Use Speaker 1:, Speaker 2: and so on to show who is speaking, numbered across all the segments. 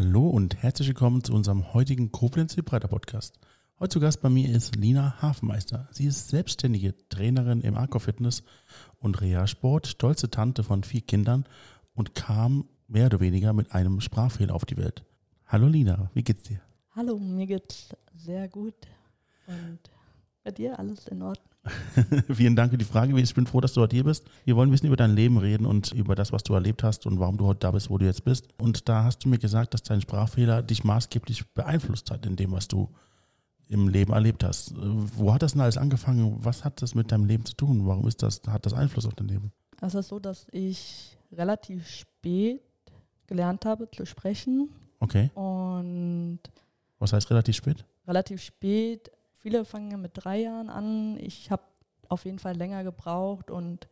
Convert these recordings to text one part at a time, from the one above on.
Speaker 1: Hallo und herzlich willkommen zu unserem heutigen Koblenz Breiter Podcast. Heute zu Gast bei mir ist Lina Hafenmeister. Sie ist selbstständige Trainerin im Aquafitness und Realsport, stolze Tante von vier Kindern und kam mehr oder weniger mit einem Sprachfehler auf die Welt. Hallo Lina, wie geht's dir?
Speaker 2: Hallo, mir geht's sehr gut. Und bei dir alles in Ordnung?
Speaker 1: Vielen Dank für die Frage. Ich bin froh, dass du heute hier bist. Wir wollen ein bisschen über dein Leben reden und über das, was du erlebt hast und warum du heute da bist, wo du jetzt bist. Und da hast du mir gesagt, dass dein Sprachfehler dich maßgeblich beeinflusst hat in dem, was du im Leben erlebt hast. Wo hat das denn alles angefangen? Was hat das mit deinem Leben zu tun? Warum ist das, hat das Einfluss auf dein Leben?
Speaker 2: Es ist so, dass ich relativ spät gelernt habe zu sprechen.
Speaker 1: Okay.
Speaker 2: Und
Speaker 1: Was heißt relativ spät?
Speaker 2: relativ spät, viele fangen ja mit drei Jahren an. Ich habe auf jeden Fall länger gebraucht und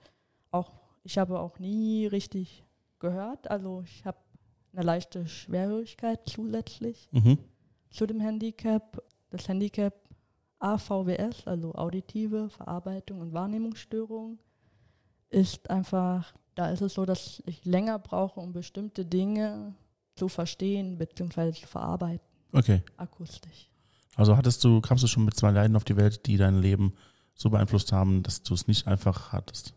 Speaker 2: auch, ich habe auch nie richtig gehört. Also ich habe eine leichte Schwerhörigkeit zusätzlich
Speaker 1: Mhm.
Speaker 2: zu dem Handicap. Das Handicap AVWS, also auditive Verarbeitung und Wahrnehmungsstörung, ist einfach, da ist es so, dass ich länger brauche, um bestimmte Dinge zu verstehen bzw. zu verarbeiten,
Speaker 1: Okay.
Speaker 2: akustisch.
Speaker 1: Also hattest du, kamst du schon mit zwei Leiden auf die Welt, die dein Leben so beeinflusst haben, dass du es nicht einfach hattest?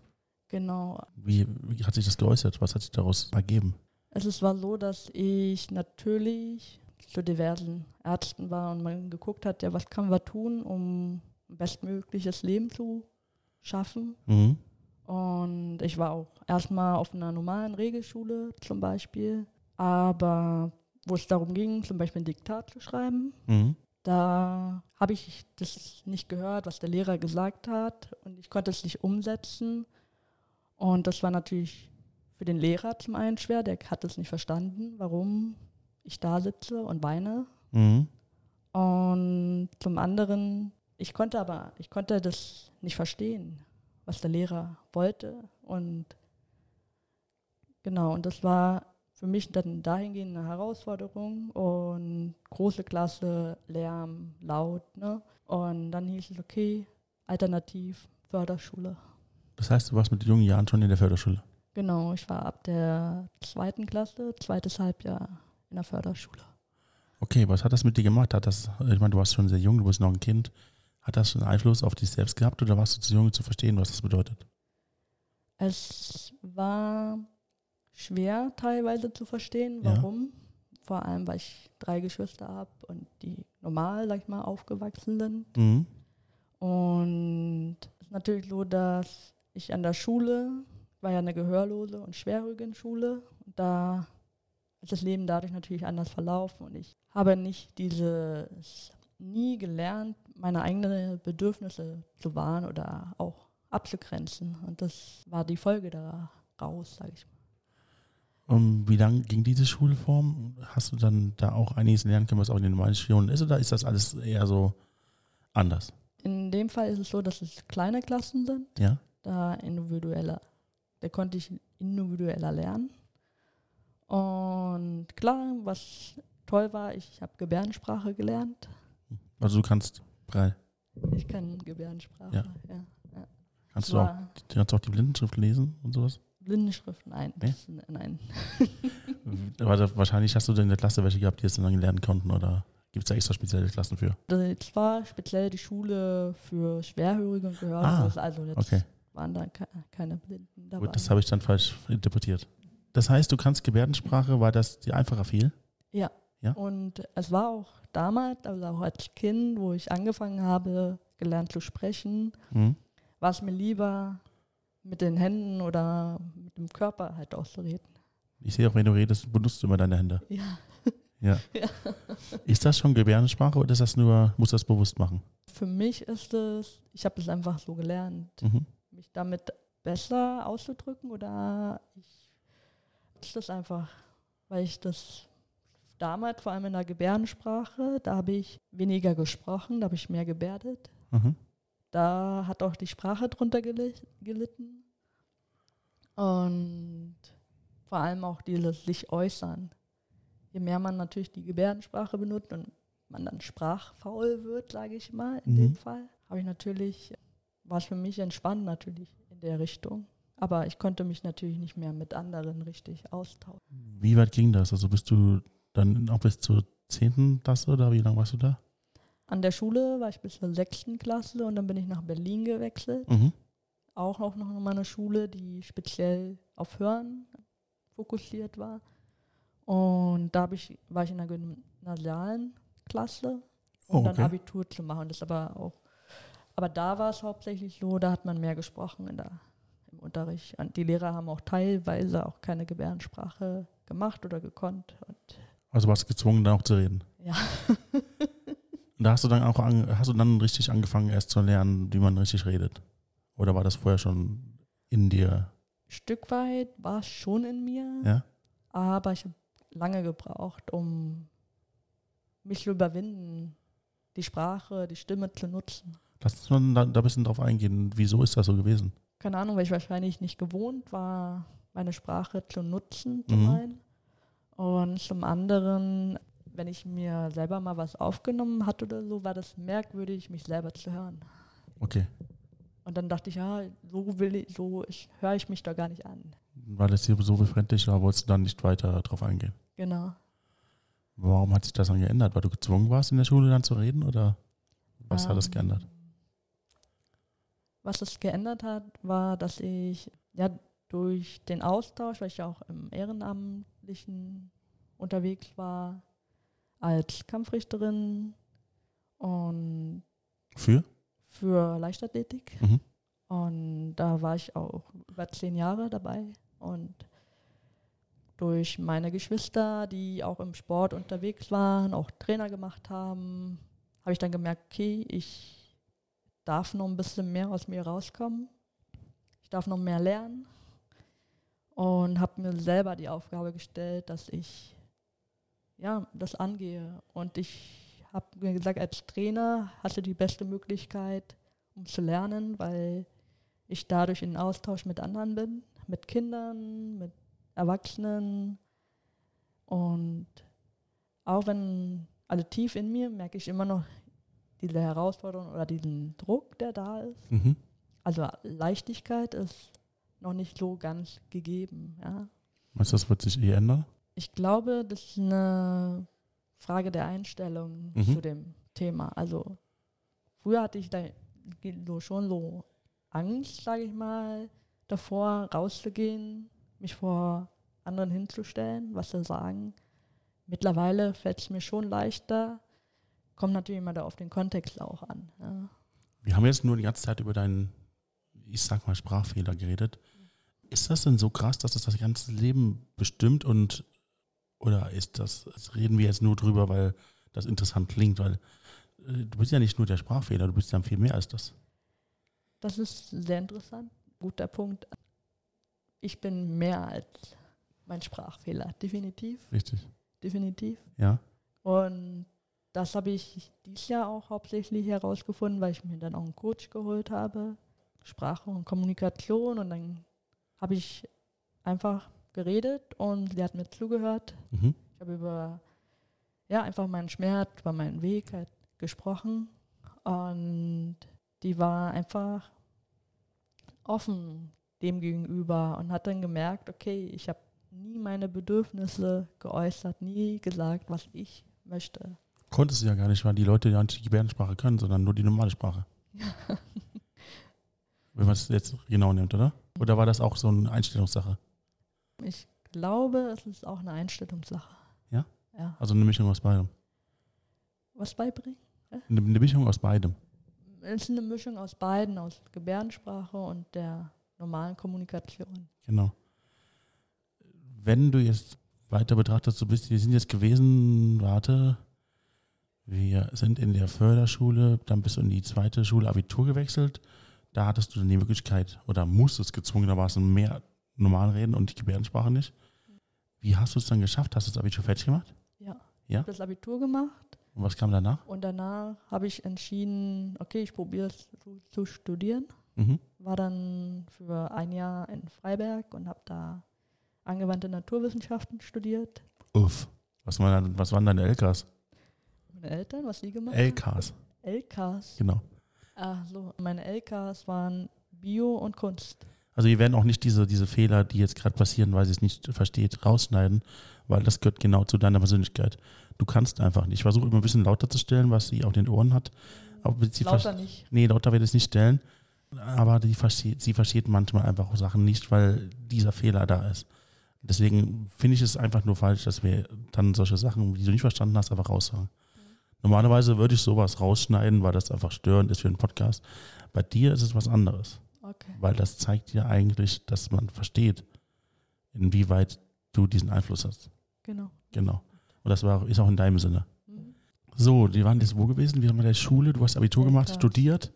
Speaker 2: Genau.
Speaker 1: Wie, wie hat sich das geäußert? Was hat sich daraus ergeben?
Speaker 2: Es war so, dass ich natürlich zu diversen Ärzten war und man geguckt hat, ja, was können wir tun, um ein bestmögliches Leben zu schaffen.
Speaker 1: Mhm.
Speaker 2: Und ich war auch erstmal auf einer normalen Regelschule zum Beispiel, aber wo es darum ging, zum Beispiel ein Diktat zu schreiben,
Speaker 1: Mhm.
Speaker 2: Da habe ich das nicht gehört, was der Lehrer gesagt hat und ich konnte es nicht umsetzen. Und das war natürlich für den Lehrer zum einen schwer, der hat es nicht verstanden, warum ich da sitze und weine.
Speaker 1: Mhm.
Speaker 2: Und zum anderen, ich konnte aber, ich konnte das nicht verstehen, was der Lehrer wollte. Und genau, und das war für mich dann dahingehend eine Herausforderung und große Klasse, Lärm, laut, ne? Und dann hieß es, okay, alternativ, Förderschule.
Speaker 1: Das heißt, du warst mit jungen Jahren schon in der Förderschule.
Speaker 2: Genau, ich war ab der zweiten Klasse, zweites Halbjahr in der Förderschule.
Speaker 1: Okay, was hat das mit dir gemacht? Hat das, ich meine, du warst schon sehr jung, du bist noch ein Kind. Hat das einen Einfluss auf dich selbst gehabt oder warst du zu jung zu verstehen, was das bedeutet?
Speaker 2: Es war schwer teilweise zu verstehen,
Speaker 1: Ja.
Speaker 2: warum. Vor allem, weil ich drei Geschwister habe und die normal, sag ich mal, aufgewachsen sind.
Speaker 1: Mhm.
Speaker 2: Und es ist natürlich so, dass ich an der Schule, war ja eine gehörlose und schwerhörige Schule, und da ist das Leben dadurch natürlich anders verlaufen und ich habe nicht dieses, nie gelernt, meine eigenen Bedürfnisse zu wahren oder auch abzugrenzen. Und das war die Folge daraus, sage ich mal.
Speaker 1: Um, wie lang ging diese Schulform? Hast du dann da auch einiges lernen können, was auch in den normalen Schulen ist, oder ist das alles eher so anders?
Speaker 2: In dem Fall ist es so, dass es kleine Klassen sind.
Speaker 1: Ja?
Speaker 2: da individueller, da konnte ich individueller lernen. Und klar, was toll war, ich habe Gebärdensprache gelernt.
Speaker 1: Also du kannst drei.
Speaker 2: Ich kann Gebärdensprache,
Speaker 1: Ja.
Speaker 2: ja.
Speaker 1: Kannst
Speaker 2: Es
Speaker 1: du auch, kannst du auch die Blindenschrift lesen und sowas?
Speaker 2: Blindenschrift, nein.
Speaker 1: Nee?
Speaker 2: Das- Nein.
Speaker 1: Aber wahrscheinlich hast du dann in der Klasse welche gehabt, die es dann lernen konnten oder gibt es da extra spezielle Klassen für?
Speaker 2: Das war speziell die Schule für Schwerhörige und Gehörlose, also jetzt
Speaker 1: Ah, Okay,
Speaker 2: waren da ke- keine Blinden dabei.
Speaker 1: gut, das habe ich dann falsch interpretiert. Das heißt, du kannst Gebärdensprache, weil das dir einfacher fiel?
Speaker 2: Ja.
Speaker 1: Ja?
Speaker 2: Und es war auch damals, also auch als Kind, wo ich angefangen habe, gelernt zu sprechen,
Speaker 1: Mhm.
Speaker 2: war es mir lieber, mit den Händen oder mit dem Körper halt auszureden.
Speaker 1: Ich sehe auch, wenn du redest, benutzt du immer deine Hände.
Speaker 2: Ja.
Speaker 1: Ja.
Speaker 2: Ja.
Speaker 1: Ist das schon Gebärdensprache oder ist das nur, musst du das bewusst machen?
Speaker 2: Für mich ist es, ich habe es einfach so gelernt,
Speaker 1: Mhm.
Speaker 2: mich damit besser auszudrücken oder ich ist das einfach, weil ich das damals, vor allem in der Gebärdensprache, da habe ich weniger gesprochen, da habe ich mehr gebärdet.
Speaker 1: Mhm.
Speaker 2: Da hat auch die Sprache drunter geli- gelitten. Und vor allem auch dieses sich äußern. Je mehr man natürlich die Gebärdensprache benutzt und man dann sprachfaul wird, sage ich mal, in
Speaker 1: Mhm.
Speaker 2: dem Fall, habe ich natürlich, war es für mich entspannt natürlich in der Richtung. Aber ich konnte mich natürlich nicht mehr mit anderen richtig austauschen.
Speaker 1: Wie weit ging das? Also bist du Dann auch bis zur 10. Klasse oder wie lange warst du da?
Speaker 2: An der Schule war ich bis zur sechsten Klasse und dann bin ich nach Berlin gewechselt.
Speaker 1: Mhm.
Speaker 2: Auch auch noch mal eine Schule, die speziell auf Hören fokussiert war. Und da ich, war ich in der gymnasialen Klasse, um
Speaker 1: Oh,
Speaker 2: dann
Speaker 1: okay.
Speaker 2: Abitur zu machen. Das aber auch, aber da war es hauptsächlich so, da hat man mehr gesprochen in der, im Unterricht. Und die Lehrer haben auch teilweise auch keine Gebärdensprache gemacht oder gekonnt.
Speaker 1: Also warst du gezwungen, da auch zu reden.
Speaker 2: ja,
Speaker 1: Und da hast du dann auch an, hast du dann richtig angefangen, erst zu lernen, wie man richtig redet. Oder war das vorher schon in dir?
Speaker 2: Stück weit war es schon in mir,
Speaker 1: Ja?
Speaker 2: aber ich habe lange gebraucht, um mich zu überwinden, die Sprache, die Stimme zu nutzen.
Speaker 1: Lass uns mal da, da ein bisschen drauf eingehen. Wieso ist das so gewesen?
Speaker 2: Keine Ahnung, weil ich wahrscheinlich nicht gewohnt war, meine Sprache zu nutzen, zum
Speaker 1: Mhm.
Speaker 2: einen. Und zum anderen, wenn ich mir selber mal was aufgenommen hatte oder so, war das merkwürdig, mich selber zu hören.
Speaker 1: Okay.
Speaker 2: Und dann dachte ich, ja, so will ich, so höre ich mich da gar nicht an.
Speaker 1: Weil es dir so befremdlich war, wolltest du dann nicht weiter drauf eingehen.
Speaker 2: Genau.
Speaker 1: Warum hat sich das dann geändert? Weil du gezwungen warst, in der Schule dann zu reden? Oder was hat das
Speaker 2: Ähm,
Speaker 1: geändert?
Speaker 2: Was es geändert hat, war, dass ich ja durch den Austausch, weil ich ja auch im Ehrenamtlichen unterwegs war, als Kampfrichterin und
Speaker 1: Für?
Speaker 2: für Leichtathletik.
Speaker 1: Mhm.
Speaker 2: Und da war ich auch über zehn Jahre dabei. Und durch meine Geschwister, die auch im Sport unterwegs waren, auch Trainer gemacht haben, habe ich dann gemerkt, okay, ich darf noch ein bisschen mehr aus mir rauskommen. Ich darf noch mehr lernen. Und habe mir selber die Aufgabe gestellt, dass ich ja, das angehe. Und ich habe mir gesagt, als Trainer hast du die beste Möglichkeit, um zu lernen, weil ich dadurch in Austausch mit anderen bin, mit Kindern, mit Erwachsenen. Und auch wenn, also tief in mir merke ich immer noch diese Herausforderung oder diesen Druck, der da ist.
Speaker 1: Mhm.
Speaker 2: Also Leichtigkeit ist noch nicht so ganz gegeben. Ja.
Speaker 1: Meinst du, das wird sich eh ändern?
Speaker 2: Ich glaube, das ist eine Frage der Einstellung
Speaker 1: Mhm.
Speaker 2: zu dem Thema. Also früher hatte ich da so schon so Angst, sage ich mal, davor rauszugehen, mich vor anderen hinzustellen, was sie sagen. Mittlerweile fällt es mir schon leichter. Kommt natürlich immer da auf den Kontext auch an. Ja.
Speaker 1: Wir haben jetzt nur die ganze Zeit über deinen, ich sag mal, Sprachfehler geredet. Ist das denn so krass, dass das das ganze Leben bestimmt und oder ist das, das reden wir jetzt nur drüber, weil das interessant klingt, weil äh, du bist ja nicht nur der Sprachfehler, du bist ja viel mehr als das.
Speaker 2: Das ist sehr interessant. Guter Punkt. Ich bin mehr als mein Sprachfehler. Definitiv.
Speaker 1: Richtig.
Speaker 2: Definitiv.
Speaker 1: Ja.
Speaker 2: Und das habe ich dieses Jahr auch hauptsächlich herausgefunden, weil ich mir dann auch einen Coach geholt habe. Sprache und Kommunikation. Und dann habe ich einfach geredet und sie hat mir zugehört.
Speaker 1: Mhm.
Speaker 2: Ich habe über, ja, einfach meinen Schmerz, über meinen Weg halt gesprochen. Und die war einfach offen dem gegenüber und hat dann gemerkt, okay, ich habe nie meine Bedürfnisse geäußert, nie gesagt, was ich möchte.
Speaker 1: Konntest du ja gar nicht, weil die Leute ja nicht die Gebärdensprache können, sondern nur die normale Sprache. Wenn man es jetzt genau nimmt, oder? Oder war das auch so eine Einstellungssache?
Speaker 2: Ich glaube, es ist auch eine Einstellungssache.
Speaker 1: Ja?
Speaker 2: Ja.
Speaker 1: Also eine Mischung aus beidem.
Speaker 2: Was beibringen?
Speaker 1: Eine, eine Mischung aus beidem.
Speaker 2: Es ist eine Mischung aus beiden, aus Gebärdensprache und der normalen Kommunikation.
Speaker 1: Genau. Wenn du jetzt weiter betrachtest, du bist, wir sind jetzt gewesen, warte, wir sind in der Förderschule, dann bist du in die zweite Schule Abitur gewechselt. Da hattest du dann die Möglichkeit oder musstest gezwungenermaßen mehr normal reden und die Gebärdensprache nicht. Wie hast du es dann geschafft? Hast du das Abitur fertig gemacht?
Speaker 2: Ja.
Speaker 1: Ja?
Speaker 2: Ich habe das Abitur gemacht
Speaker 1: Und was kam danach?
Speaker 2: und danach habe ich entschieden, okay, ich probiere es zu, zu studieren.
Speaker 1: Mhm.
Speaker 2: War dann für ein Jahr in Freiberg und habe da angewandte Naturwissenschaften studiert.
Speaker 1: Uff. Was waren, dann- was waren deine LKs?
Speaker 2: Meine Eltern, was die gemacht?
Speaker 1: LKs,
Speaker 2: LKs.
Speaker 1: genau.
Speaker 2: Ach so, meine LKs waren Bio und Kunst.
Speaker 1: Also wir werden auch nicht diese, diese Fehler, die jetzt gerade passieren, weil sie es nicht versteht, rausschneiden, weil das gehört genau zu deiner Persönlichkeit. Du kannst einfach nicht. Ich versuche immer ein bisschen lauter zu stellen, was sie auf den Ohren hat. Aber sie
Speaker 2: Lauter nicht.
Speaker 1: Nee, lauter wird es nicht stellen. Aber die versteht, sie versteht manchmal einfach auch Sachen nicht, weil dieser Fehler da ist. Deswegen finde ich es einfach nur falsch, dass wir dann solche Sachen, die du nicht verstanden hast, einfach raussagen. Normalerweise würde ich sowas rausschneiden, weil das einfach störend ist für einen Podcast. Bei dir ist es was anderes,
Speaker 2: Okay.
Speaker 1: weil das zeigt dir eigentlich, dass man versteht, inwieweit du diesen Einfluss hast.
Speaker 2: Genau.
Speaker 1: Genau. Und das war, ist auch in deinem Sinne.
Speaker 2: Mhm.
Speaker 1: So, die waren jetzt wo gewesen? Wir haben in der Schule, du hast Abitur
Speaker 2: Ja,
Speaker 1: gemacht, studiert.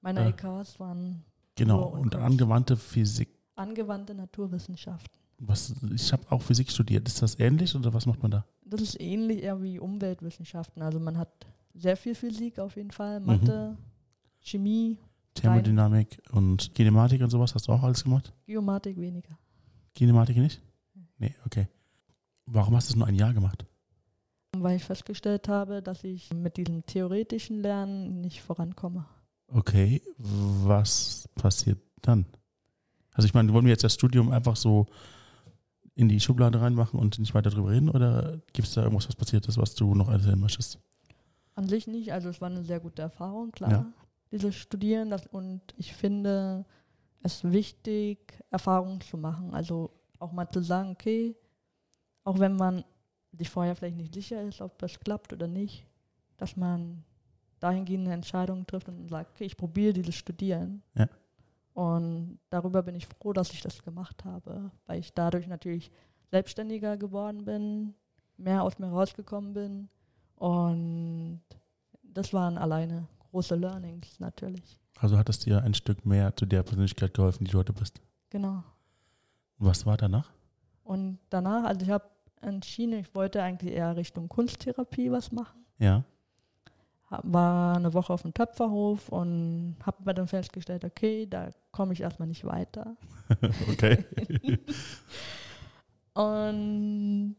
Speaker 2: Meine
Speaker 1: Ja.
Speaker 2: EKs waren
Speaker 1: Genau.
Speaker 2: Und
Speaker 1: Und angewandte Physik.
Speaker 2: angewandte Naturwissenschaften.
Speaker 1: Was, ich habe auch Physik studiert. Ist das ähnlich oder was macht man da?
Speaker 2: Das ist ähnlich eher wie Umweltwissenschaften. Also man hat sehr viel Physik auf jeden Fall,
Speaker 1: Mhm.
Speaker 2: Mathe, Chemie,
Speaker 1: Thermodynamik und Kinematik und sowas hast du auch alles gemacht?
Speaker 2: Geomatik weniger.
Speaker 1: Kinematik nicht? Nee, okay. Warum hast du es nur ein Jahr gemacht?
Speaker 2: Weil ich festgestellt habe, dass ich mit diesem theoretischen Lernen nicht vorankomme.
Speaker 1: Okay, was passiert dann? Also ich meine, wollen wir jetzt das Studium einfach so in die Schublade reinmachen und nicht weiter drüber reden oder gibt es da irgendwas, was passiert ist, was du noch erzählen möchtest?
Speaker 2: An sich nicht, also es war eine sehr gute Erfahrung, klar,
Speaker 1: Ja.
Speaker 2: Dieses Studieren. Das, und ich finde es wichtig, Erfahrungen zu machen. Also auch mal zu sagen, okay, auch wenn man sich vorher vielleicht nicht sicher ist, ob das klappt oder nicht, dass man dahingehend eine Entscheidung trifft und sagt, okay, ich probiere dieses Studieren.
Speaker 1: Ja.
Speaker 2: Und darüber bin ich froh, dass ich das gemacht habe, weil ich dadurch natürlich selbstständiger geworden bin, mehr aus mir rausgekommen bin. Und das waren alleine große Learnings natürlich.
Speaker 1: Also hat es dir ein Stück mehr zu der Persönlichkeit geholfen, die du heute bist.
Speaker 2: Genau.
Speaker 1: Was war danach?
Speaker 2: Und danach, also ich habe entschieden, ich wollte eigentlich eher Richtung Kunsttherapie was machen.
Speaker 1: Ja.
Speaker 2: War eine Woche auf dem Töpferhof und habe aber dann festgestellt, okay, da komme ich erstmal nicht weiter.
Speaker 1: okay.
Speaker 2: Und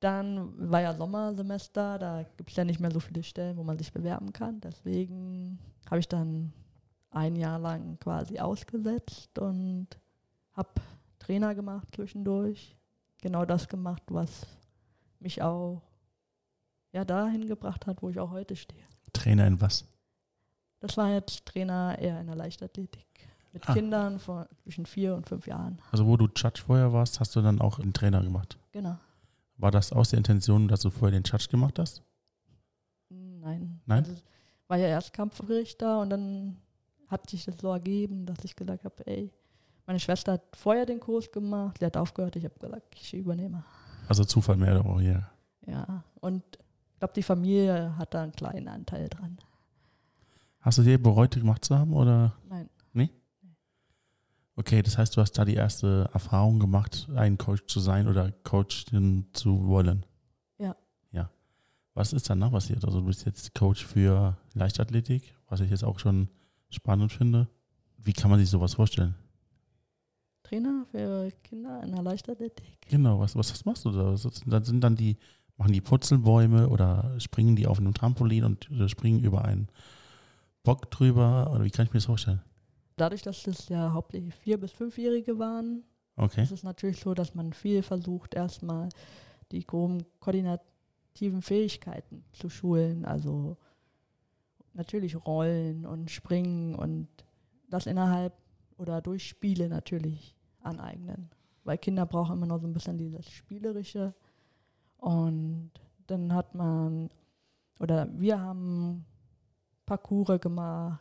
Speaker 2: dann war ja Sommersemester, da gibt es ja nicht mehr so viele Stellen, wo man sich bewerben kann. Deswegen habe ich dann ein Jahr lang quasi ausgesetzt und habe Trainer gemacht zwischendurch. Genau das gemacht, was mich auch ja, dahin gebracht hat, wo ich auch heute stehe.
Speaker 1: Trainer in was?
Speaker 2: Das war jetzt Trainer eher in der Leichtathletik. Mit
Speaker 1: Ah.
Speaker 2: Kindern von zwischen vier und fünf Jahren.
Speaker 1: Also wo du Judge vorher warst, hast du dann auch einen Trainer gemacht.
Speaker 2: Genau.
Speaker 1: War das aus der Intention, dass du vorher den Judge gemacht hast?
Speaker 2: Nein.
Speaker 1: Nein?
Speaker 2: Also, war ja erst Kampfrichter und dann hat sich das so ergeben, dass ich gesagt habe, ey, meine Schwester hat vorher den Kurs gemacht, sie hat aufgehört, ich habe gesagt, ich übernehme.
Speaker 1: Also Zufall mehr oder weniger.
Speaker 2: Ja, und ich glaube, die Familie hat da einen kleinen Anteil dran.
Speaker 1: Hast du dir bereut, gemacht zu haben oder?
Speaker 2: Nein.
Speaker 1: Okay, das heißt, du hast da die erste Erfahrung gemacht, ein Coach zu sein oder Coachin zu wollen.
Speaker 2: Ja.
Speaker 1: Ja. Was ist danach passiert? Also du bist jetzt Coach für Leichtathletik, was ich jetzt auch schon spannend finde. Wie kann man sich sowas vorstellen?
Speaker 2: Trainer für Kinder in der Leichtathletik.
Speaker 1: Genau, was, was, was machst du da? Dann sind dann die, machen die Putzelbäume oder springen die auf einem Trampolin und äh, springen über einen Bock drüber? Oder wie kann ich mir das vorstellen?
Speaker 2: Dadurch, dass das ja hauptsächlich Vier- bis Fünfjährige waren,
Speaker 1: Okay.
Speaker 2: ist es natürlich so, dass man viel versucht, erstmal die groben koordinativen Fähigkeiten zu schulen. Also natürlich Rollen und Springen und das innerhalb oder durch Spiele natürlich aneignen. Weil Kinder brauchen immer noch so ein bisschen dieses Spielerische. Und dann hat man, oder wir haben Parcours gemacht.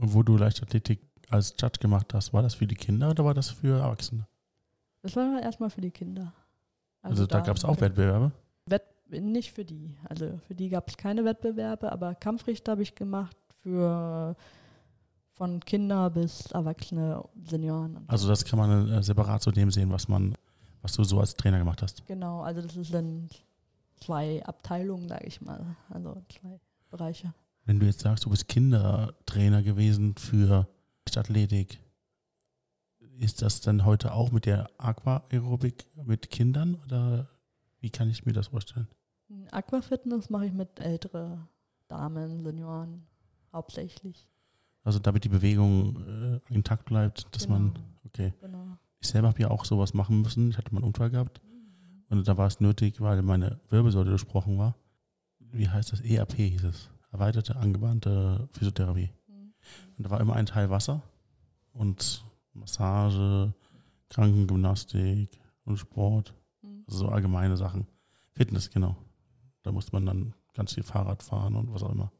Speaker 1: Wo du Leichtathletik als Judge gemacht hast, war das für die Kinder oder war das für Erwachsene?
Speaker 2: Das war erstmal für die Kinder.
Speaker 1: Also, da gab es auch Wettbewerbe.
Speaker 2: Nicht für die. Also für die gab es keine Wettbewerbe, aber Kampfrichter habe ich gemacht für von Kinder bis Erwachsene, Senioren. Und
Speaker 1: Also das kann man äh, separat zu dem sehen, was man, was du so als Trainer gemacht hast.
Speaker 2: genau, also das dann zwei Abteilungen, sage ich mal. Also zwei Bereiche.
Speaker 1: Wenn du jetzt sagst, du bist Kindertrainer gewesen für Athletik, ist das dann heute auch mit der Aquaerobik mit Kindern oder wie kann ich mir das vorstellen?
Speaker 2: Aquafitness mache ich mit ältere Damen, Senioren hauptsächlich.
Speaker 1: Also damit die Bewegung äh, intakt bleibt, dass
Speaker 2: Genau.
Speaker 1: man, okay.
Speaker 2: Genau.
Speaker 1: Ich selber habe ja auch sowas machen müssen. Ich hatte mal einen Unfall gehabt und da war es nötig, weil meine Wirbelsäule durchbrochen war. Wie heißt das? EAP hieß es. Erweiterte angewandte Physiotherapie.
Speaker 2: Mhm.
Speaker 1: Und da war immer ein Teil Wasser und Massage, Krankengymnastik und Sport.
Speaker 2: Mhm.
Speaker 1: Also so allgemeine Sachen. Fitness, genau. Da musste man dann ganz viel Fahrrad fahren und was auch immer.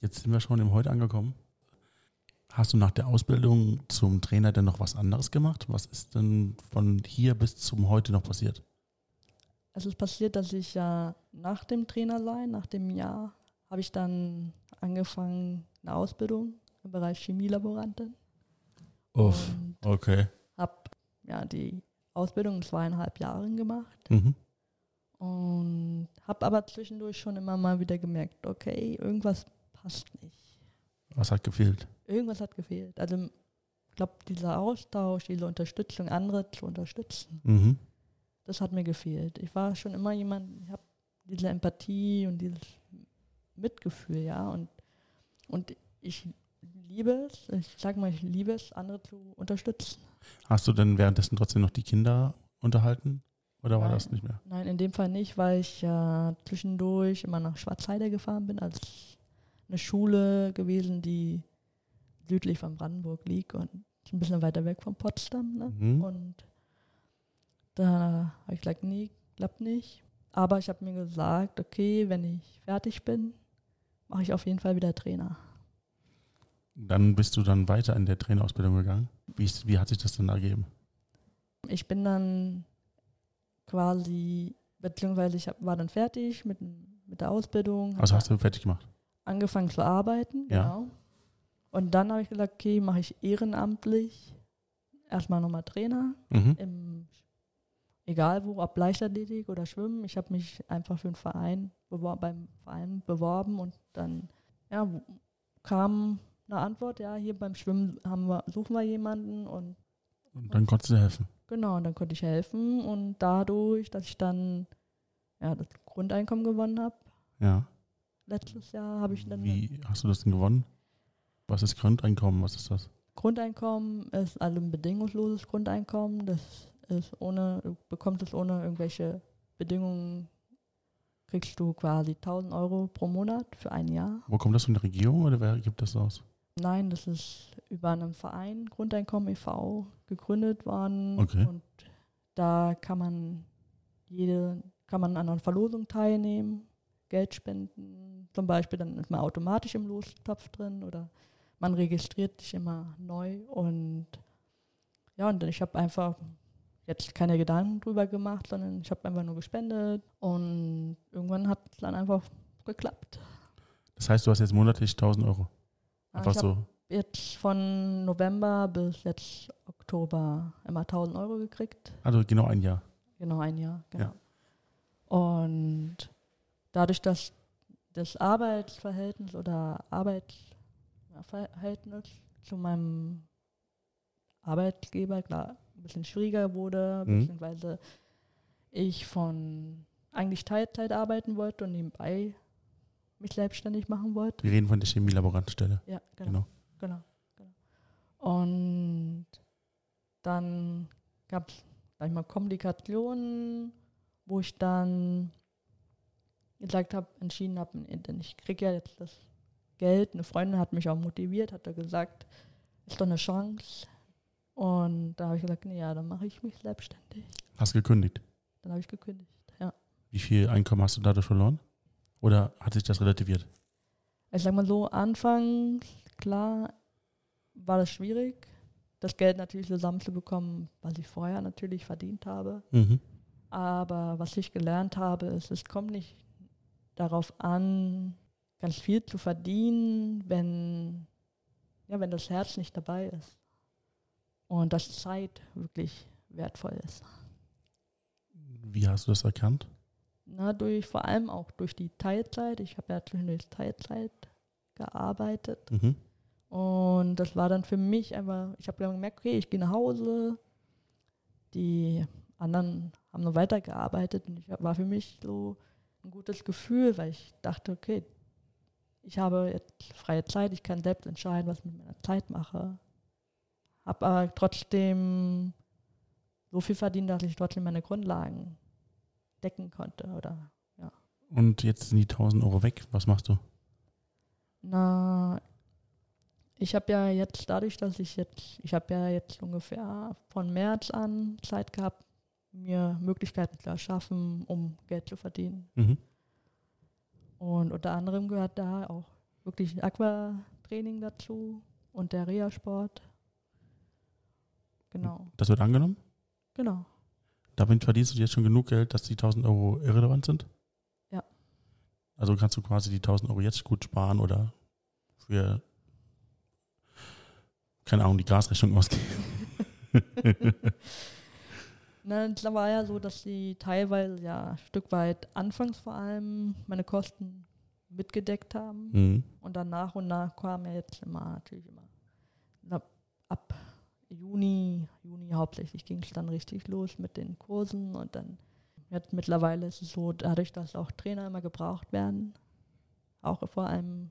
Speaker 1: Jetzt sind wir schon im Heute angekommen. Hast du nach der Ausbildung zum Trainer denn noch was anderes gemacht? Was ist denn von hier bis zum Heute noch passiert?
Speaker 2: Es ist passiert, dass ich ja nach dem Trainerlein, nach dem Jahr, habe ich dann angefangen, eine Ausbildung im Bereich Chemielaborantin. Und
Speaker 1: okay.
Speaker 2: habe ja die Ausbildung in zweieinhalb Jahren gemacht.
Speaker 1: Mhm.
Speaker 2: Und habe aber zwischendurch schon immer mal wieder gemerkt, okay, irgendwas passt nicht.
Speaker 1: Was hat gefehlt?
Speaker 2: Irgendwas hat gefehlt. Also ich glaube, dieser Austausch, diese Unterstützung, andere zu unterstützen,
Speaker 1: Mhm.
Speaker 2: das hat mir gefehlt. Ich war schon immer jemand, ich habe diese Empathie und dieses Mitgefühl, ja. Und, und ich liebe es, ich sage mal, ich liebe es, andere zu unterstützen.
Speaker 1: Hast du denn währenddessen trotzdem noch die Kinder unterhalten? Oder war
Speaker 2: Nein.
Speaker 1: das nicht mehr?
Speaker 2: Nein, in dem Fall nicht, weil ich ja zwischendurch immer nach Schwarzheide gefahren bin, als eine Schule gewesen, die südlich von Brandenburg liegt und ein bisschen weiter weg von Potsdam. Ne?
Speaker 1: Mhm.
Speaker 2: Und da habe ich gesagt, nee, klappt nicht. Aber ich habe mir gesagt, okay, wenn ich fertig bin, mache ich auf jeden Fall wieder Trainer.
Speaker 1: Dann bist du dann weiter in der Trainerausbildung gegangen. Wie, ist, wie hat sich das dann ergeben?
Speaker 2: Ich bin dann quasi, beziehungsweise ich war dann fertig mit, mit der Ausbildung.
Speaker 1: Also hast du fertig gemacht?
Speaker 2: angefangen zu arbeiten,
Speaker 1: Ja.
Speaker 2: genau. Und dann habe ich gesagt, okay, mache ich ehrenamtlich erstmal nochmal Trainer
Speaker 1: Mhm.
Speaker 2: im egal wo, ob Leichtathletik oder Schwimmen. Ich habe mich einfach für einen Verein bewor beim Verein beworben und dann ja, kam eine Antwort, ja, hier beim Schwimmen haben wir, suchen wir jemanden und
Speaker 1: Und dann konntest du helfen.
Speaker 2: genau, und dann konnte ich helfen und dadurch, dass ich dann ja, das Grundeinkommen gewonnen habe,
Speaker 1: Ja.
Speaker 2: letztes Jahr habe ich dann
Speaker 1: Wie hast du das denn gewonnen? Was ist Grundeinkommen? Was ist das?
Speaker 2: Grundeinkommen ist also ein bedingungsloses Grundeinkommen. Das ist ohne, du bekommst es ohne irgendwelche Bedingungen, kriegst du quasi 1000 Euro pro Monat für ein Jahr.
Speaker 1: Wo kommt das von der Regierung oder wer gibt das aus?
Speaker 2: Nein, das ist über einen Verein, Grundeinkommen e.V., gegründet worden.
Speaker 1: Okay.
Speaker 2: Und da kann man jede, kann man an einer Verlosung teilnehmen, Geld spenden. Zum Beispiel, dann ist man automatisch im Lostopf drin oder man registriert sich immer neu. Und ja, und ich habe einfach jetzt keine Gedanken drüber gemacht, sondern ich habe einfach nur gespendet und irgendwann hat es dann einfach geklappt.
Speaker 1: Das heißt, du hast jetzt monatlich 1000 Euro.
Speaker 2: Ja,
Speaker 1: Einfach so.
Speaker 2: jetzt von November bis jetzt Oktober immer 1000 Euro gekriegt.
Speaker 1: Also genau ein Jahr.
Speaker 2: Genau ein Jahr, genau.
Speaker 1: Ja.
Speaker 2: Und dadurch, dass das Arbeitsverhältnis oder Arbeitsverhältnis zu meinem Arbeitgeber klar ein bisschen schwieriger wurde,
Speaker 1: Mhm.
Speaker 2: beziehungsweise ich von eigentlich Teilzeit arbeiten wollte und nebenbei mich selbstständig machen wollte.
Speaker 1: Wir reden von der Chemielaborantenstelle.
Speaker 2: Ja,
Speaker 1: Genau.
Speaker 2: Genau, genau. Und dann gab es, sag ich mal, Komplikationen, wo ich dann gesagt habe, entschieden habe, denn ich kriege ja jetzt das Geld. Eine Freundin hat mich auch motiviert, hat da gesagt, ist doch eine Chance. Und da habe ich gesagt, nee, ja, dann mache ich mich selbstständig.
Speaker 1: Hast gekündigt.
Speaker 2: Dann habe ich gekündigt, ja.
Speaker 1: Wie viel Einkommen hast du dadurch verloren? Oder hat sich das relativiert?
Speaker 2: Ich sag mal so, anfangs, klar, war das schwierig, das Geld natürlich zusammenzubekommen, was ich vorher natürlich verdient habe.
Speaker 1: Mhm.
Speaker 2: Aber was ich gelernt habe, ist, es kommt nicht darauf an, ganz viel zu verdienen, wenn, ja, wenn das Herz nicht dabei ist. Und dass Zeit wirklich wertvoll ist.
Speaker 1: Wie hast du das erkannt?
Speaker 2: Na, durch, vor allem auch durch die Teilzeit. Ich habe ja zwischendurch Teilzeit gearbeitet.
Speaker 1: Mhm.
Speaker 2: Und das war dann für mich einfach, ich habe dann gemerkt, okay, ich gehe nach Hause. Die anderen haben noch weitergearbeitet und ich war für mich so ein gutes Gefühl, weil ich dachte, okay, ich habe jetzt freie Zeit, ich kann selbst entscheiden, was ich mit meiner Zeit mache. Habe aber trotzdem so viel verdient, dass ich trotzdem meine Grundlagen decken konnte. Oder ja.
Speaker 1: Und jetzt sind die 1000 Euro weg. Was machst du?
Speaker 2: Na, ich habe ja jetzt dadurch, dass ich jetzt, ich habe ja jetzt ungefähr von März an Zeit gehabt, mir Möglichkeiten zu erschaffen, um Geld zu verdienen.
Speaker 1: Mhm.
Speaker 2: Und unter anderem gehört da auch wirklich Aquatraining dazu und der Reha-Sport. Genau,
Speaker 1: Das wird angenommen?
Speaker 2: genau.
Speaker 1: Damit verdienst du jetzt schon genug Geld, dass die 1000 Euro irrelevant sind?
Speaker 2: Ja.
Speaker 1: Also kannst du quasi die 1000 Euro jetzt gut sparen oder für, keine Ahnung, die Gasrechnung ausgeben.
Speaker 2: Na, es war ja so, dass sie teilweise ja ein Stück weit anfangs vor allem meine Kosten mitgedeckt haben.
Speaker 1: Mhm.
Speaker 2: Und dann nach und nach kam ja jetzt immer natürlich immer ab Juni, Juni hauptsächlich ging es dann richtig los mit den Kursen und dann jetzt mittlerweile ist es so, dadurch, dass auch Trainer immer gebraucht werden, auch vor allem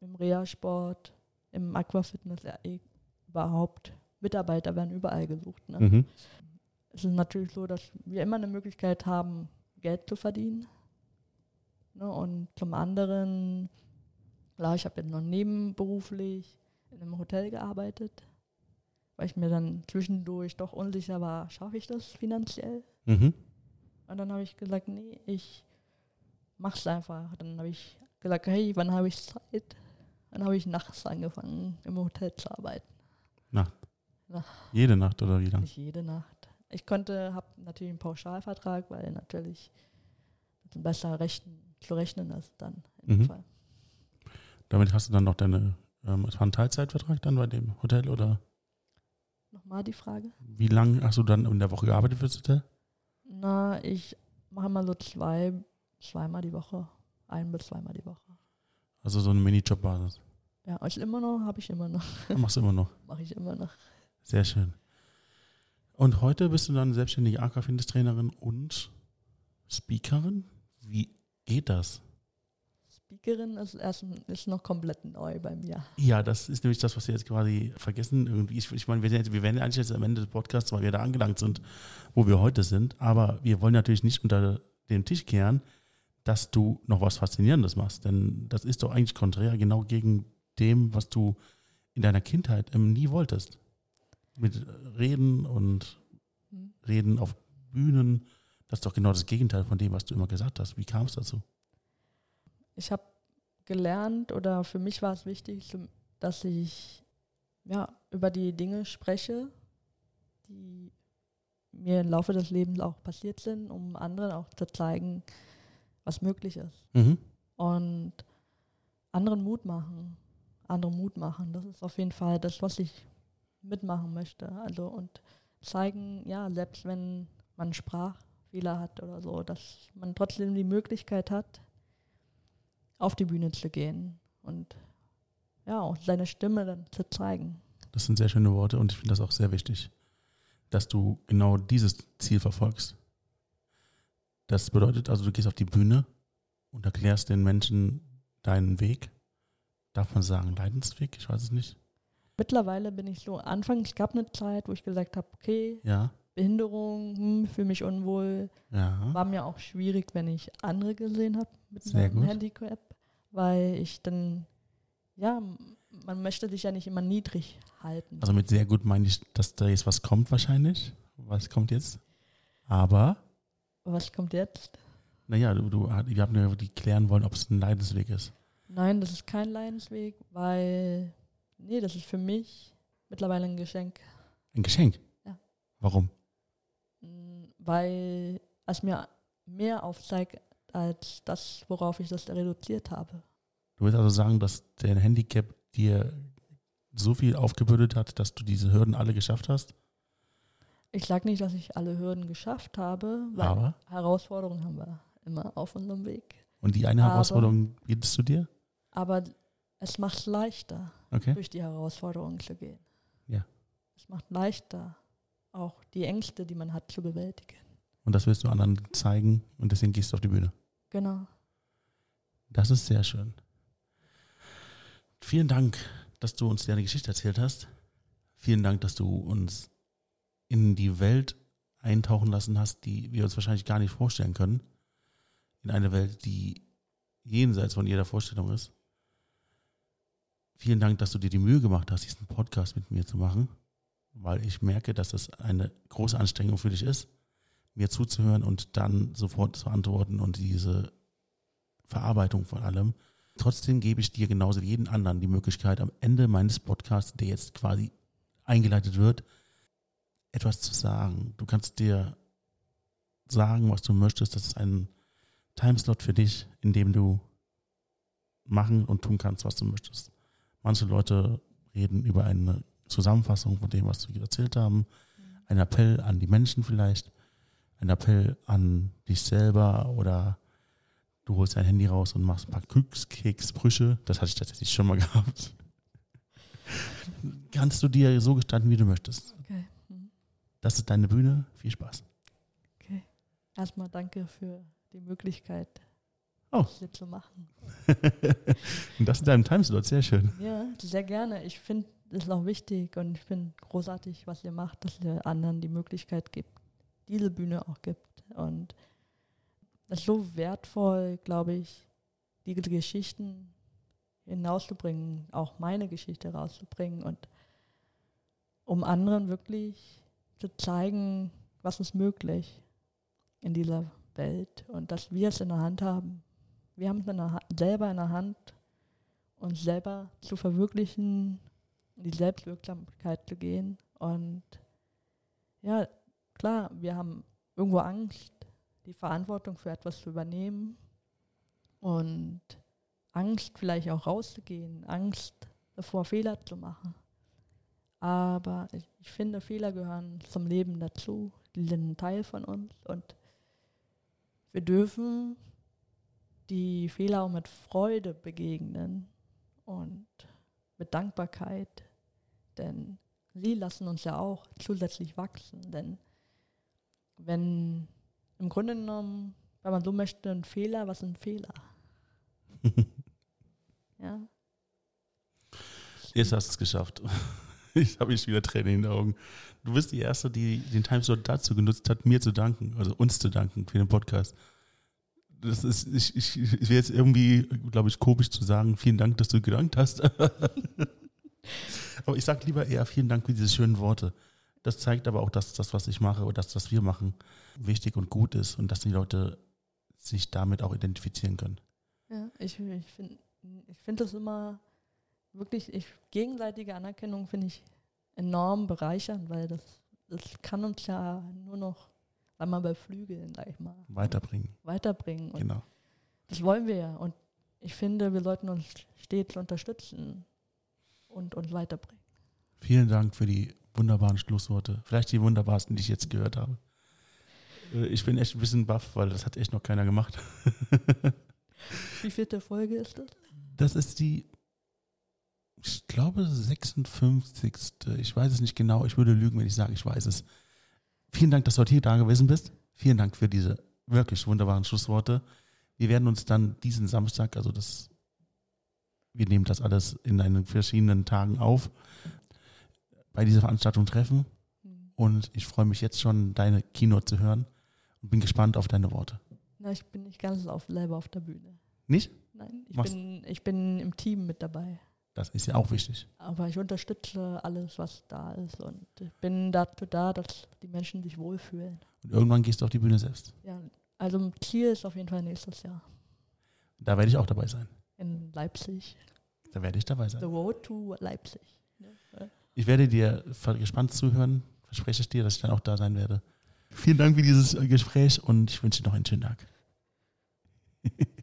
Speaker 2: im Reha-Sport, im Aquafitness ja, eh überhaupt, Mitarbeiter werden überall gesucht. Ne?
Speaker 1: Mhm.
Speaker 2: Es ist natürlich so, dass wir immer eine Möglichkeit haben, Geld zu verdienen. Ne? Und zum anderen, klar, ich habe jetzt noch nebenberuflich in einem Hotel gearbeitet, weil ich mir dann zwischendurch doch unsicher war, schaffe ich das finanziell?
Speaker 1: Mhm.
Speaker 2: Und dann habe ich gesagt, nee, ich mach's einfach. Dann habe ich gesagt, hey, wann habe ich Zeit? Dann habe ich nachts angefangen, im Hotel zu arbeiten.
Speaker 1: Jede Nacht oder wie lang?
Speaker 2: Nicht jede Nacht. Ich konnte, habe natürlich einen Pauschalvertrag, weil natürlich besser rechnen, zu rechnen ist dann in
Speaker 1: Mhm.
Speaker 2: dem Fall.
Speaker 1: Damit hast du dann noch deine, ähm, es war ein Teilzeitvertrag dann bei dem Hotel oder
Speaker 2: Nochmal die Frage.
Speaker 1: wie lange hast du dann in der Woche gearbeitet fürs Hotel?
Speaker 2: Na, ich mache mal so zwei, zweimal die Woche. Ein bis zweimal die Woche.
Speaker 1: Also so eine Minijob-Basis.
Speaker 2: Ja, ist immer noch, habe ich immer noch,
Speaker 1: machst du immer noch.
Speaker 2: mache ich immer noch.
Speaker 1: Sehr schön. Und heute bist du dann selbstständige Aquafitness-Trainerin und Speakerin? Wie geht das?
Speaker 2: Speakerin ist, erst, ist noch komplett neu bei mir.
Speaker 1: Ja, das ist nämlich das, was wir jetzt quasi vergessen. Irgendwie, ich, ich meine, wir, jetzt, wir werden eigentlich jetzt am Ende des Podcasts, weil wir da angelangt sind, wo wir heute sind. Aber wir wollen natürlich nicht unter den Tisch kehren, dass du noch was Faszinierendes machst. Denn das ist doch eigentlich konträr genau gegen dem, was du in deiner Kindheit nie wolltest. Mit Reden und
Speaker 2: Hm.
Speaker 1: Reden auf Bühnen. Das ist doch genau das Gegenteil von dem, was du immer gesagt hast. Wie kam es dazu?
Speaker 2: Ich habe gelernt oder für mich war es wichtig, dass ich ja, über die Dinge spreche, die mir im Laufe des Lebens auch passiert sind, um anderen auch zu zeigen, was möglich ist.
Speaker 1: Mhm.
Speaker 2: Und anderen Mut machen. Anderen Mut machen. Das ist auf jeden Fall das, was ich mitmachen möchte. Also und zeigen, ja, selbst wenn man Sprachfehler hat oder so, dass man trotzdem die Möglichkeit hat, auf die Bühne zu gehen und ja, auch seine Stimme dann zu zeigen.
Speaker 1: Das sind sehr schöne Worte und ich finde das auch sehr wichtig, dass du genau dieses Ziel verfolgst. Das bedeutet also, du gehst auf die Bühne und erklärst den Menschen deinen Weg. Darf man sagen, Leidensweg? Ich weiß es nicht.
Speaker 2: Mittlerweile bin ich so, anfangs gab eine Zeit, wo ich gesagt habe, okay,
Speaker 1: Ja,
Speaker 2: Behinderung, hm, fühle mich unwohl,
Speaker 1: ja.
Speaker 2: War mir auch schwierig, wenn ich andere gesehen habe mit
Speaker 1: Sehr
Speaker 2: einem
Speaker 1: gut.
Speaker 2: Handicap, weil ich dann, ja, man möchte sich ja nicht immer niedrig halten.
Speaker 1: Also mit sehr gut meine ich, dass da jetzt was kommt wahrscheinlich. Was kommt jetzt? Aber,
Speaker 2: Was kommt jetzt?
Speaker 1: naja, du, du, wir haben ja die klären wollen, ob es ein Leidensweg ist.
Speaker 2: Nein, das ist kein Leidensweg, weil, nee, das ist für mich mittlerweile ein Geschenk.
Speaker 1: Ein Geschenk?
Speaker 2: Ja.
Speaker 1: Warum?
Speaker 2: Mm, Weil es mir mehr aufzeigt, als das, worauf ich das reduziert habe.
Speaker 1: Du willst also sagen, dass der Handicap dir so viel aufgebürdet hat, dass du diese Hürden alle geschafft hast?
Speaker 2: Ich sage nicht, dass ich alle Hürden geschafft habe, weil
Speaker 1: Aber?
Speaker 2: Herausforderungen haben wir immer auf unserem Weg.
Speaker 1: Und die eine
Speaker 2: Aber-
Speaker 1: Herausforderung bietest du dir?
Speaker 2: Aber es macht es leichter,
Speaker 1: Okay.
Speaker 2: durch die Herausforderungen zu gehen.
Speaker 1: Ja.
Speaker 2: Es macht leichter, auch die Ängste, die man hat, zu bewältigen.
Speaker 1: Und das willst du anderen zeigen und deswegen gehst du auf die Bühne.
Speaker 2: Genau.
Speaker 1: Das ist sehr schön. Vielen Dank, dass du uns deine Geschichte erzählt hast. Vielen Dank, dass du uns in die Welt eintauchen lassen hast, die wir uns wahrscheinlich gar nicht vorstellen können. In eine Welt, die jenseits von jeder Vorstellung ist. Vielen Dank, dass du dir die Mühe gemacht hast, diesen Podcast mit mir zu machen, weil ich merke, dass es eine große Anstrengung für dich ist, mir zuzuhören und dann sofort zu antworten und diese Verarbeitung von allem. Trotzdem gebe ich dir genauso wie jeden anderen die Möglichkeit, am Ende meines Podcasts, der jetzt quasi eingeleitet wird, etwas zu sagen. Du kannst dir sagen, was du möchtest. Das ist ein Timeslot für dich, in dem du machen und tun kannst, was du möchtest. Manche Leute reden über eine Zusammenfassung von dem, was wir erzählt haben. Ein Appell an die Menschen vielleicht. Ein Appell an dich selber oder du holst dein Handy raus und machst ein paar Keksbrüche. Das hatte ich tatsächlich schon mal gehabt. Kannst du dir so gestalten, wie du möchtest.
Speaker 2: Okay. Mhm.
Speaker 1: Das ist deine Bühne. Viel Spaß.
Speaker 2: Okay. Erstmal danke für die Möglichkeit,
Speaker 1: Oh.
Speaker 2: das hier zu machen.
Speaker 1: Und das in deinem Timeslot, sehr schön.
Speaker 2: Ja, sehr gerne. Ich finde es auch wichtig und ich finde großartig, was ihr macht, dass ihr anderen die Möglichkeit gibt, diese Bühne auch gibt. Und das ist so wertvoll, glaube ich, diese Geschichten hinauszubringen, auch meine Geschichte rauszubringen und um anderen wirklich zu zeigen, was ist möglich in dieser Welt und dass wir es in der Hand haben. Wir haben es in Ha- selber in der Hand, uns selber zu verwirklichen, in die Selbstwirksamkeit zu gehen. Und ja, klar, wir haben irgendwo Angst, die Verantwortung für etwas zu übernehmen und Angst vielleicht auch rauszugehen, Angst davor, Fehler zu machen. Aber ich, finde, Fehler gehören zum Leben dazu, die sind ein Teil von uns und wir dürfen die Fehler auch mit Freude begegnen und mit Dankbarkeit, denn sie lassen uns ja auch zusätzlich wachsen. Denn wenn im Grunde genommen, wenn man so möchte, ein Fehler, was sind Fehler? ja,
Speaker 1: Jetzt hast du es geschafft. Ich habe ich wieder Tränen in den Augen. Du bist die Erste, die den Timeslot dazu genutzt hat, mir zu danken, also uns zu danken für den Podcast. Das ist, ich, ich, ich wäre jetzt irgendwie, glaube ich, komisch zu sagen, vielen Dank, dass du gedankt hast. aber ich sage lieber eher vielen Dank für diese schönen Worte. Das zeigt aber auch, dass das, was ich mache oder das, was wir machen, wichtig und gut ist und dass die Leute sich damit auch identifizieren können.
Speaker 2: Ja, ich, ich finde ich find das immer wirklich, ich, gegenseitige Anerkennung finde ich enorm bereichernd, weil das, das kann uns ja nur noch einmal beflügeln, sag ich mal,
Speaker 1: Weiterbringen.
Speaker 2: weiterbringen. Und
Speaker 1: Genau.
Speaker 2: das wollen wir ja. Und ich finde, wir sollten uns stets unterstützen und uns weiterbringen.
Speaker 1: Vielen Dank für die wunderbaren Schlussworte. Vielleicht die wunderbarsten, die ich jetzt gehört habe. Äh, Ich bin echt ein bisschen baff, weil das hat echt noch keiner gemacht.
Speaker 2: Wie vierte Folge ist das?
Speaker 1: Das ist die, ich glaube, 56. Ich weiß es nicht genau. Ich würde lügen, wenn ich sage, ich weiß es. Vielen Dank, dass du heute hier da gewesen bist. Vielen Dank für diese wirklich wunderbaren Schlussworte. Wir werden uns dann diesen Samstag, also das, wir nehmen das alles in einen verschiedenen Tagen auf, bei dieser Veranstaltung treffen. Und ich freue mich jetzt schon, deine Keynote zu hören und bin gespannt auf deine Worte.
Speaker 2: Na, ich bin nicht ganz auf, selber auf der Bühne.
Speaker 1: Nicht?
Speaker 2: Nein, ich bin, ich bin im Team mit dabei.
Speaker 1: Das ist ja auch wichtig.
Speaker 2: Aber ich unterstütze alles, was da ist und bin dazu da, dass die Menschen sich wohlfühlen.
Speaker 1: Und irgendwann gehst du auf die Bühne selbst.
Speaker 2: Ja, also ein Ziel ist auf jeden Fall nächstes Jahr
Speaker 1: Da werde ich auch dabei sein.
Speaker 2: in Leipzig.
Speaker 1: Da werde ich dabei
Speaker 2: The
Speaker 1: sein.
Speaker 2: Road to Leipzig.
Speaker 1: Ich werde dir gespannt zuhören. Verspreche ich dir, dass ich dann auch da sein werde. Vielen Dank für dieses äh, Gespräch und ich wünsche dir noch einen schönen Tag.